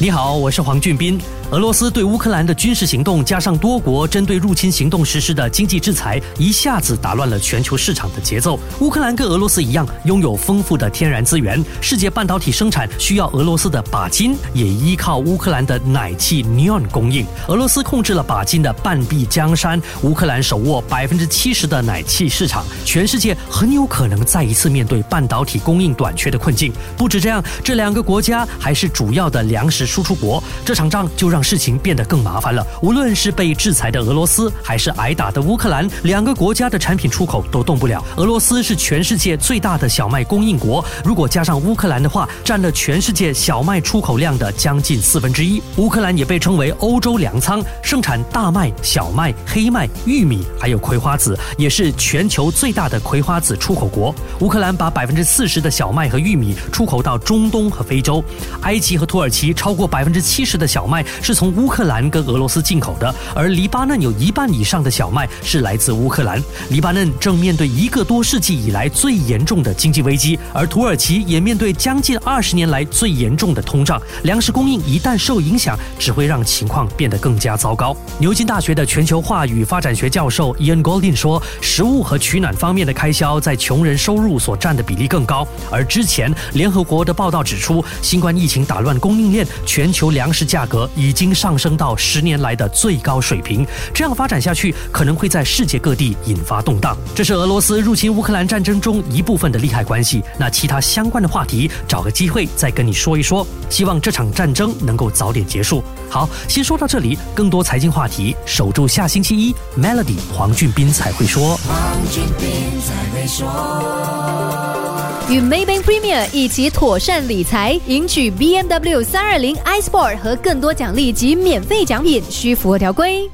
你好，我是黄俊斌。俄罗斯对乌克兰的军事行动，加上多国针对入侵行动实施的经济制裁，一下子打乱了全球市场的节奏。乌克兰跟俄罗斯一样，拥有丰富的天然资源，世界半导体生产需要俄罗斯的钯金，也依靠乌克兰的奶气 neon 供应。俄罗斯控制了钯金的半壁江山，乌克兰手握百分之七十的奶气市场，全世界很有可能再一次面对半导体供应短缺的困境。不止这样，这两个国家还是主要的粮食输出国，这场仗就让。事情变得更麻烦了。无论是被制裁的俄罗斯，还是挨打的乌克兰，两个国家的产品出口都动不了。俄罗斯是全世界最大的小麦供应国，如果加上乌克兰的话，占了全世界小麦出口量的将近四分之一。乌克兰也被称为欧洲粮仓，盛产大麦、小麦、黑麦、玉米，还有葵花籽，也是全球最大的葵花籽出口国。乌克兰把百分之四十的小麦和玉米出口到中东和非洲，埃及和土耳其超过百分之七十的小麦。是从乌克兰跟俄罗斯进口的，而黎巴嫩有一半以上的小麦是来自乌克兰。黎巴嫩正面对一个多世纪以来最严重的经济危机，而土耳其也面对将近二十年来最严重的通胀。粮食供应一旦受影响，只会让情况变得更加糟糕。牛津大学的全球化与发展学教授 Ian Goldin 说，食物和取暖方面的开销在穷人收入所占的比例更高。而之前联合国的报道指出，新冠疫情打乱供应链，全球粮食价格已。经上升到十年来的最高水平，这样发展下去可能会在世界各地引发动荡。这是俄罗斯入侵乌克兰战争中一部分的利害关系。那其他相关的话题，找个机会再跟你说一说。希望这场战争能够早点结束。好，先说到这里。更多财经话题，守住下星期一，Melody 黄俊斌才会说。与 Maybank Premier 一起妥善理财，赢取 BMW 三二零 iSport 和更多奖励及免费奖品，需符合条规。